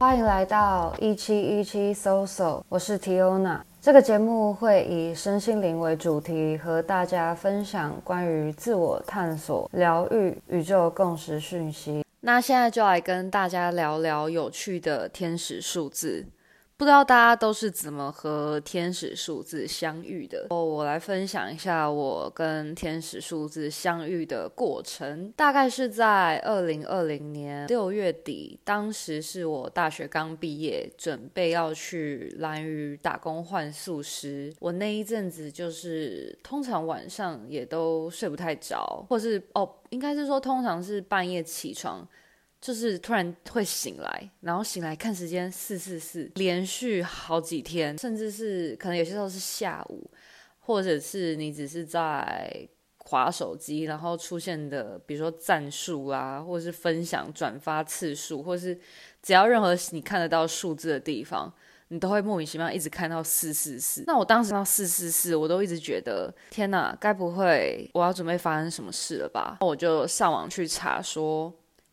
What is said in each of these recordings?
欢迎来到一七一七 So So，我是 Tiona。这个节目会以身心灵为主题，和大家分享关于自我探索、疗愈、宇宙共识讯息。那现在就来跟大家聊聊有趣的天使数字。不知道大家都是怎么和天使数字相遇的？哦，我来分享一下我跟天使数字相遇的过程。大概是在二零二零年六月底，当时是我大学刚毕业，准备要去蓝屿打工换宿时，我那一阵子就是通常晚上也都睡不太着，或是哦，应该是说通常是半夜起床。就是突然会醒来，然后醒来看时间四四四，连续好几天，甚至是可能有些时候是下午，或者是你只是在划手机，然后出现的，比如说赞数啊，或者是分享转发次数，或是只要任何你看得到数字的地方，你都会莫名其妙一直看到四四四。那我当时到四四四，我都一直觉得天哪，该不会我要准备发生什么事了吧？我就上网去查说。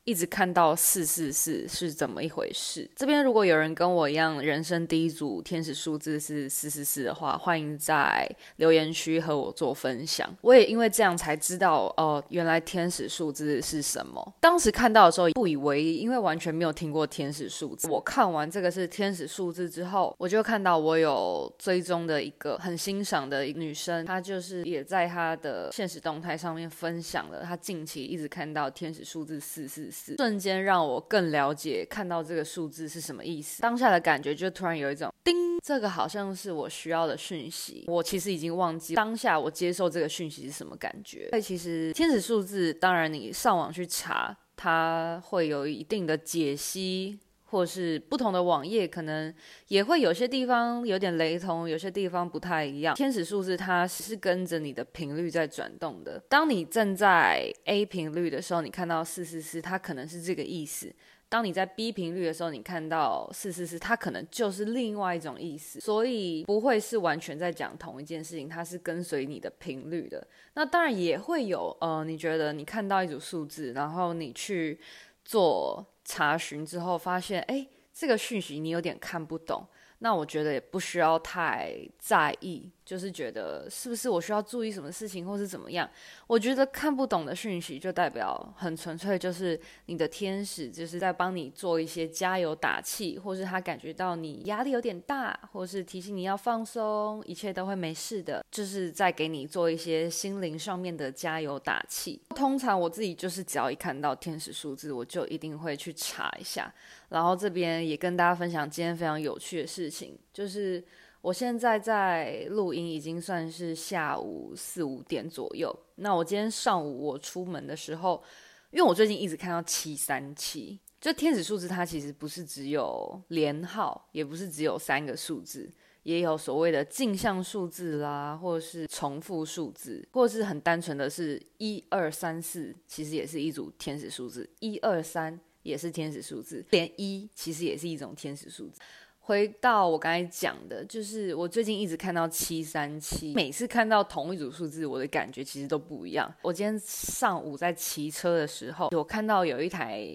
一直看到四四四是怎么一回事？这边如果有人跟我一样，人生第一组天使数字是四四四的话，欢迎在留言区和我做分享。我也因为这样才知道，哦，原来天使数字是什么。当时看到的时候不以为意，因为完全没有听过天使数字。我看完这个是天使数字之后，我就看到我有追踪的一个很欣赏的女生，她就是也在她的现实动态上面分享了她近期一直看到天使数字四四。瞬间让我更了解看到这个数字是什么意思。当下的感觉就突然有一种叮，这个好像是我需要的讯息。我其实已经忘记当下我接受这个讯息是什么感觉。所以其实天使数字，当然你上网去查，它会有一定的解析。或是不同的网页，可能也会有些地方有点雷同，有些地方不太一样。天使数字它是跟着你的频率在转动的。当你正在 A 频率的时候，你看到四四四，它可能是这个意思；当你在 B 频率的时候，你看到四四四，它可能就是另外一种意思。所以不会是完全在讲同一件事情，它是跟随你的频率的。那当然也会有，呃，你觉得你看到一组数字，然后你去做。查询之后发现，哎，这个讯息你有点看不懂，那我觉得也不需要太在意。就是觉得是不是我需要注意什么事情，或是怎么样？我觉得看不懂的讯息，就代表很纯粹，就是你的天使就是在帮你做一些加油打气，或是他感觉到你压力有点大，或是提醒你要放松，一切都会没事的，就是在给你做一些心灵上面的加油打气。通常我自己就是只要一看到天使数字，我就一定会去查一下。然后这边也跟大家分享今天非常有趣的事情，就是。我现在在录音，已经算是下午四五点左右。那我今天上午我出门的时候，因为我最近一直看到七三七，就天使数字，它其实不是只有连号，也不是只有三个数字，也有所谓的镜像数字啦，或者是重复数字，或者是很单纯的是一二三四，其实也是一组天使数字，一二三也是天使数字，连一其实也是一种天使数字。回到我刚才讲的，就是我最近一直看到七三七，每次看到同一组数字，我的感觉其实都不一样。我今天上午在骑车的时候，我看到有一台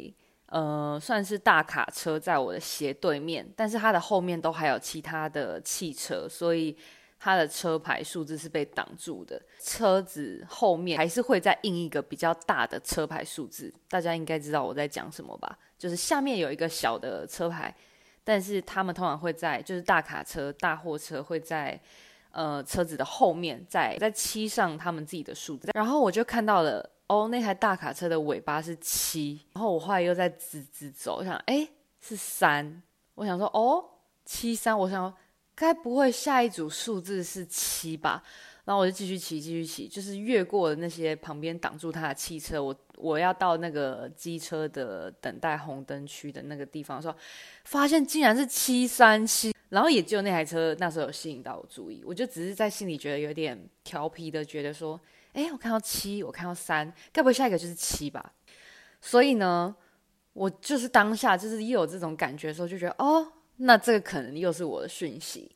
呃，算是大卡车在我的斜对面，但是它的后面都还有其他的汽车，所以它的车牌数字是被挡住的。车子后面还是会再印一个比较大的车牌数字，大家应该知道我在讲什么吧？就是下面有一个小的车牌。但是他们通常会在，就是大卡车、大货车会在，呃，车子的后面，在在漆上他们自己的数字。然后我就看到了，哦，那台大卡车的尾巴是七。然后我后来又在直直走，我想，哎，是三。我想说，哦，七三。我想，该不会下一组数字是七吧？然后我就继续骑，继续骑，就是越过了那些旁边挡住他的汽车。我我要到那个机车的等待红灯区的那个地方的时候，发现竟然是七三七。然后也只有那台车那时候有吸引到我注意。我就只是在心里觉得有点调皮的，觉得说，哎，我看到七，我看到三，该不会下一个就是七吧？所以呢，我就是当下就是又有这种感觉的时候，就觉得，哦，那这个可能又是我的讯息。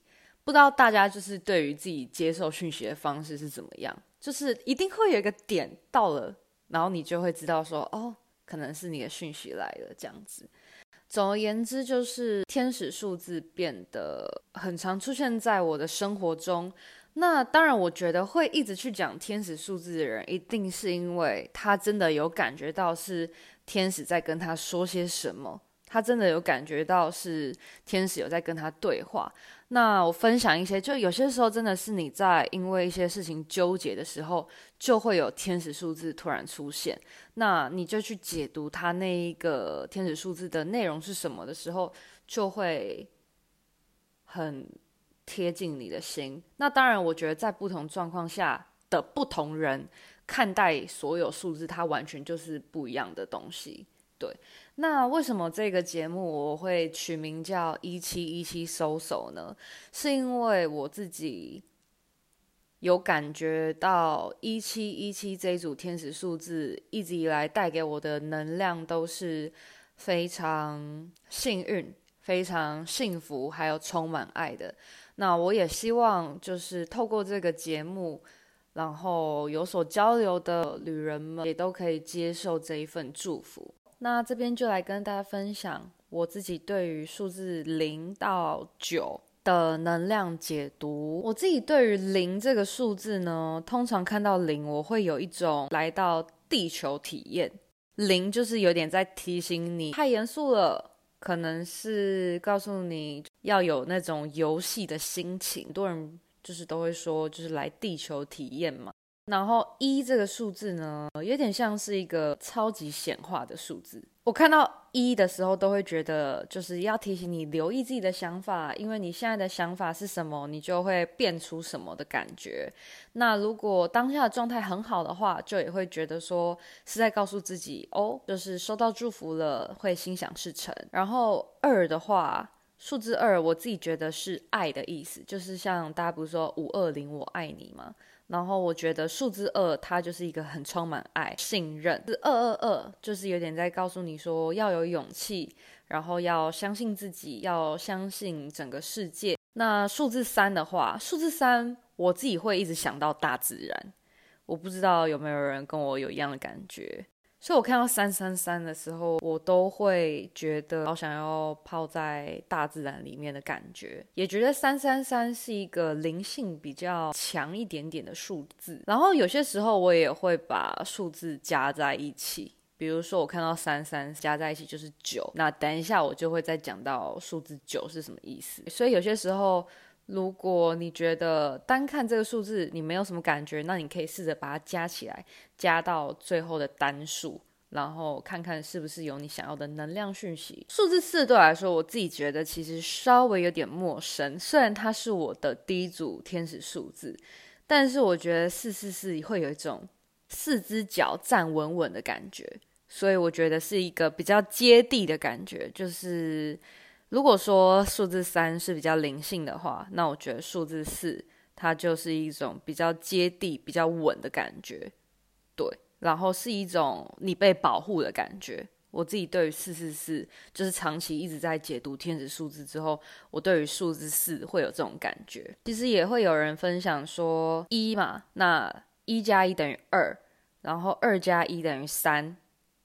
不知道大家就是对于自己接受讯息的方式是怎么样？就是一定会有一个点到了，然后你就会知道说，哦，可能是你的讯息来了这样子。总而言之，就是天使数字变得很常出现在我的生活中。那当然，我觉得会一直去讲天使数字的人，一定是因为他真的有感觉到是天使在跟他说些什么，他真的有感觉到是天使有在跟他对话。那我分享一些，就有些时候真的是你在因为一些事情纠结的时候，就会有天使数字突然出现，那你就去解读它那一个天使数字的内容是什么的时候，就会很。贴近你的心。那当然，我觉得在不同状况下的不同人看待所有数字，它完全就是不一样的东西。对，那为什么这个节目我会取名叫一七一七收手呢？是因为我自己有感觉到一七一七这一组天使数字一直以来带给我的能量都是非常幸运、非常幸福，还有充满爱的。那我也希望，就是透过这个节目，然后有所交流的旅人们，也都可以接受这一份祝福。那这边就来跟大家分享我自己对于数字零到九的能量解读。我自己对于零这个数字呢，通常看到零，我会有一种来到地球体验。零就是有点在提醒你，太严肃了。可能是告诉你要有那种游戏的心情，很多人就是都会说，就是来地球体验嘛。然后一这个数字呢，有点像是一个超级显化的数字。我看到一的时候，都会觉得就是要提醒你留意自己的想法，因为你现在的想法是什么，你就会变出什么的感觉。那如果当下的状态很好的话，就也会觉得说是在告诉自己哦，就是收到祝福了，会心想事成。然后二的话，数字二，我自己觉得是爱的意思，就是像大家不是说五二零我爱你吗？然后我觉得数字二，它就是一个很充满爱、信任。是二二二，就是有点在告诉你说要有勇气，然后要相信自己，要相信整个世界。那数字三的话，数字三我自己会一直想到大自然。我不知道有没有人跟我有一样的感觉。所以我看到三三三的时候，我都会觉得好想要泡在大自然里面的感觉，也觉得三三三是一个灵性比较强一点点的数字。然后有些时候我也会把数字加在一起，比如说我看到三三加在一起就是九，那等一下我就会再讲到数字九是什么意思。所以有些时候。如果你觉得单看这个数字你没有什么感觉，那你可以试着把它加起来，加到最后的单数，然后看看是不是有你想要的能量讯息。数字四对我来说，我自己觉得其实稍微有点陌生，虽然它是我的第一组天使数字，但是我觉得四四四会有一种四只脚站稳稳的感觉，所以我觉得是一个比较接地的感觉，就是。如果说数字三是比较灵性的话，那我觉得数字四它就是一种比较接地、比较稳的感觉，对，然后是一种你被保护的感觉。我自己对于四四四，就是长期一直在解读天使数字之后，我对于数字四会有这种感觉。其实也会有人分享说一嘛，那一加一等于二，然后二加一等于三。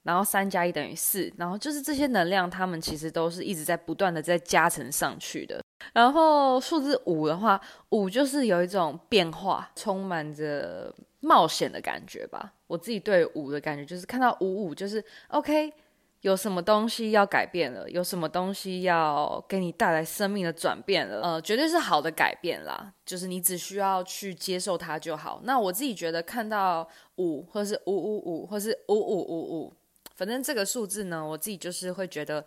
然后三加一等于四，然后就是这些能量，它们其实都是一直在不断的在加成上去的。然后数字五的话，五就是有一种变化，充满着冒险的感觉吧。我自己对五的感觉就是看到五五就是 OK，有什么东西要改变了，有什么东西要给你带来生命的转变了，呃，绝对是好的改变啦。就是你只需要去接受它就好。那我自己觉得看到五，或是五五五，或是五五五五。反正这个数字呢，我自己就是会觉得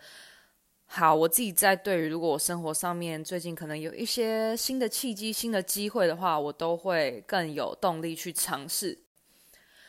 好。我自己在对于如果我生活上面最近可能有一些新的契机、新的机会的话，我都会更有动力去尝试。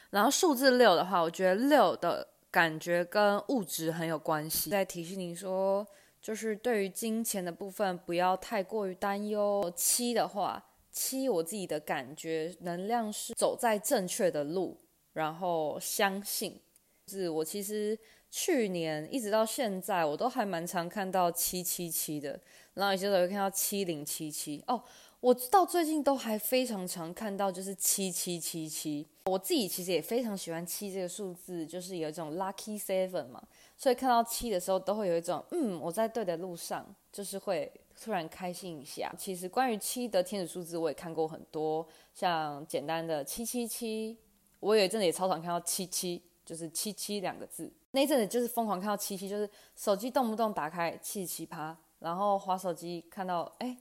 然后数字六的话，我觉得六的感觉跟物质很有关系，在提醒你说，就是对于金钱的部分不要太过于担忧。七的话，七我自己的感觉能量是走在正确的路，然后相信。是我其实去年一直到现在，我都还蛮常看到七七七的，然后有些时候会看到七零七七。哦，我到最近都还非常常看到就是七七七七。我自己其实也非常喜欢七这个数字，就是有一种 lucky seven 嘛，所以看到七的时候都会有一种嗯我在对的路上，就是会突然开心一下。其实关于七的天使数字我也看过很多，像简单的七七七，我有一阵子也超常看到七七，就是七七两个字。那阵子就是疯狂看到七七，就是手机动不动打开七十七趴，然后滑手机看到哎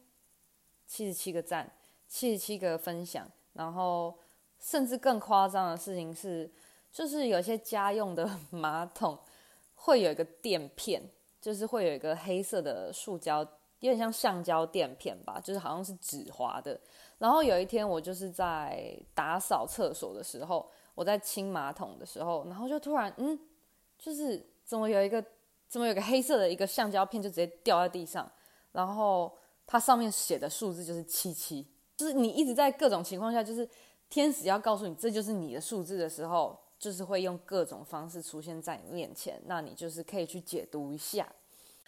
七十七个赞，七十七个分享，然后。甚至更夸张的事情是，就是有些家用的 马桶会有一个垫片，就是会有一个黑色的塑胶，有点像橡胶垫片吧，就是好像是纸滑的。然后有一天我就是在打扫厕所的时候，我在清马桶的时候，然后就突然嗯，就是怎么有一个怎么有个黑色的一个橡胶片就直接掉在地上，然后它上面写的数字就是七七，就是你一直在各种情况下就是。天使要告诉你这就是你的数字的时候，就是会用各种方式出现在你面前，那你就是可以去解读一下。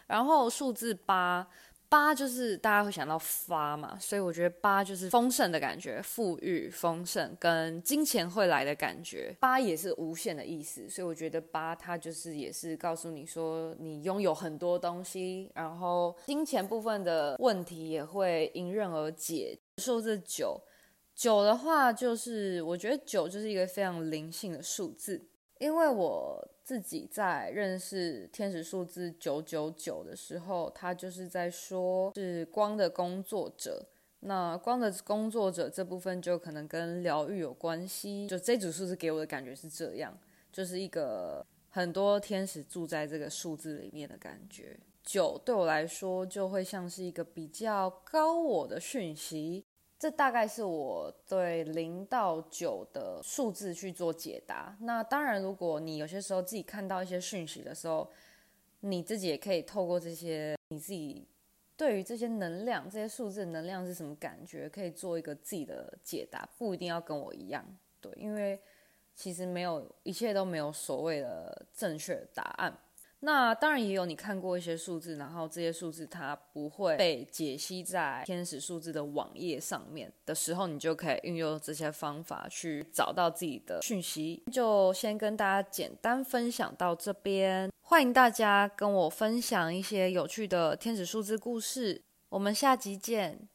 然后数字八，八就是大家会想到发嘛，所以我觉得八就是丰盛的感觉，富裕、丰盛跟金钱会来的感觉。八也是无限的意思，所以我觉得八它就是也是告诉你说你拥有很多东西，然后金钱部分的问题也会迎刃而解。数字九。九的话，就是我觉得九就是一个非常灵性的数字，因为我自己在认识天使数字九九九的时候，他就是在说是光的工作者。那光的工作者这部分就可能跟疗愈有关系。就这组数字给我的感觉是这样，就是一个很多天使住在这个数字里面的感觉。九对我来说就会像是一个比较高我的讯息。这大概是我对零到九的数字去做解答。那当然，如果你有些时候自己看到一些讯息的时候，你自己也可以透过这些你自己对于这些能量、这些数字能量是什么感觉，可以做一个自己的解答，不一定要跟我一样。对，因为其实没有一切都没有所谓的正确答案。那当然也有你看过一些数字，然后这些数字它不会被解析在天使数字的网页上面的时候，你就可以运用这些方法去找到自己的讯息。就先跟大家简单分享到这边，欢迎大家跟我分享一些有趣的天使数字故事，我们下集见。